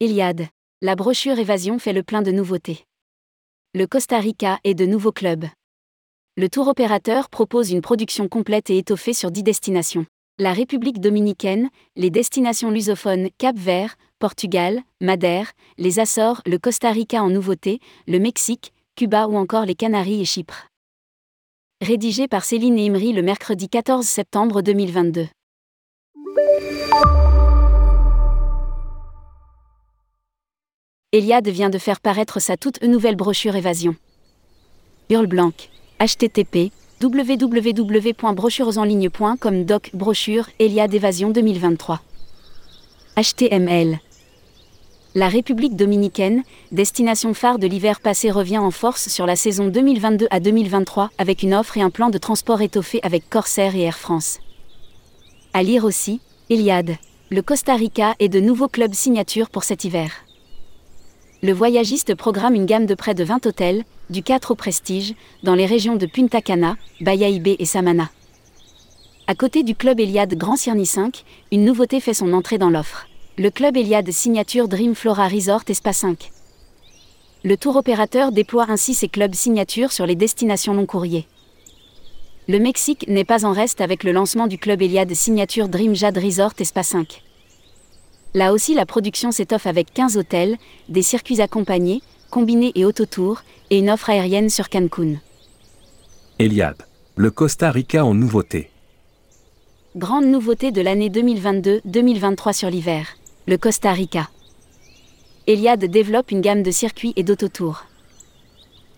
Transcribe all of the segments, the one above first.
Eliade. La brochure Évasion fait le plein de nouveautés. Le Costa Rica et de nouveaux clubs. Le tour opérateur propose une production complète et étoffée sur 10 destinations. La République dominicaine, les destinations lusophones Cap-Vert, Portugal, Madère, les Açores, le Costa Rica en nouveauté, le Mexique, Cuba ou encore les Canaries et Chypre. Rédigé par Céline Imri le mercredi 14 septembre 2022. Eliade vient de faire paraître sa toute nouvelle brochure Évasion. Hurle Blanc. http www.brochuresenligne.com doc brochure Eliade Évasion 2023. HTML. La République dominicaine, destination phare de l'hiver passé, revient en force sur la saison 2022 à 2023 avec une offre et un plan de transport étoffé avec Corsair et Air France. À lire aussi, Eliade. Le Costa Rica et de nouveaux clubs signatures pour cet hiver le voyagiste programme une gamme de près de 20 hôtels, du 4 au prestige, dans les régions de Punta Cana, Bayahibe et Samana. À côté du club Eliade Grand Cirni 5, une nouveauté fait son entrée dans l'offre. Le club Eliade Signature Dream Flora Resort Espa 5. Le tour opérateur déploie ainsi ses clubs signatures sur les destinations long courriers. Le Mexique n'est pas en reste avec le lancement du club Eliade Signature Dream Jade Resort Espa 5. Là aussi, la production s'étoffe avec 15 hôtels, des circuits accompagnés, combinés et autotours, et une offre aérienne sur Cancun. Eliade. Le Costa Rica en nouveauté. Grande nouveauté de l'année 2022-2023 sur l'hiver. Le Costa Rica. Eliade développe une gamme de circuits et d'autotours.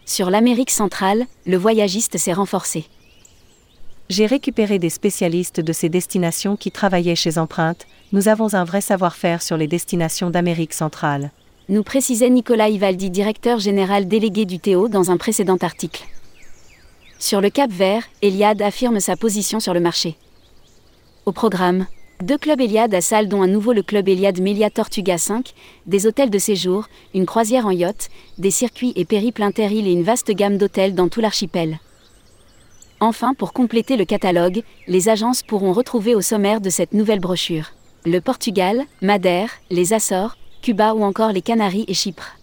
Sur l'Amérique centrale, le voyagiste s'est renforcé. J'ai récupéré des spécialistes de ces destinations qui travaillaient chez Empreinte, nous avons un vrai savoir-faire sur les destinations d'Amérique centrale. Nous précisait Nicolas Ivaldi, directeur général délégué du Théo, dans un précédent article. Sur le Cap Vert, Eliade affirme sa position sur le marché. Au programme, deux clubs Eliade à salle dont un nouveau le club Eliade Melia Tortuga 5, des hôtels de séjour, une croisière en yacht, des circuits et périples interîles et une vaste gamme d'hôtels dans tout l'archipel. Enfin, pour compléter le catalogue, les agences pourront retrouver au sommaire de cette nouvelle brochure le Portugal, Madère, les Açores, Cuba ou encore les Canaries et Chypre.